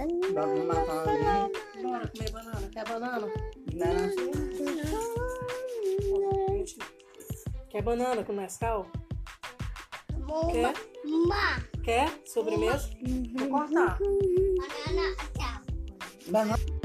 Bora comer banana. Quer banana? Não assim. Quer banana com Nescau? Quer? Quer? Sobremesa? Vou cortar. Banana. Banana.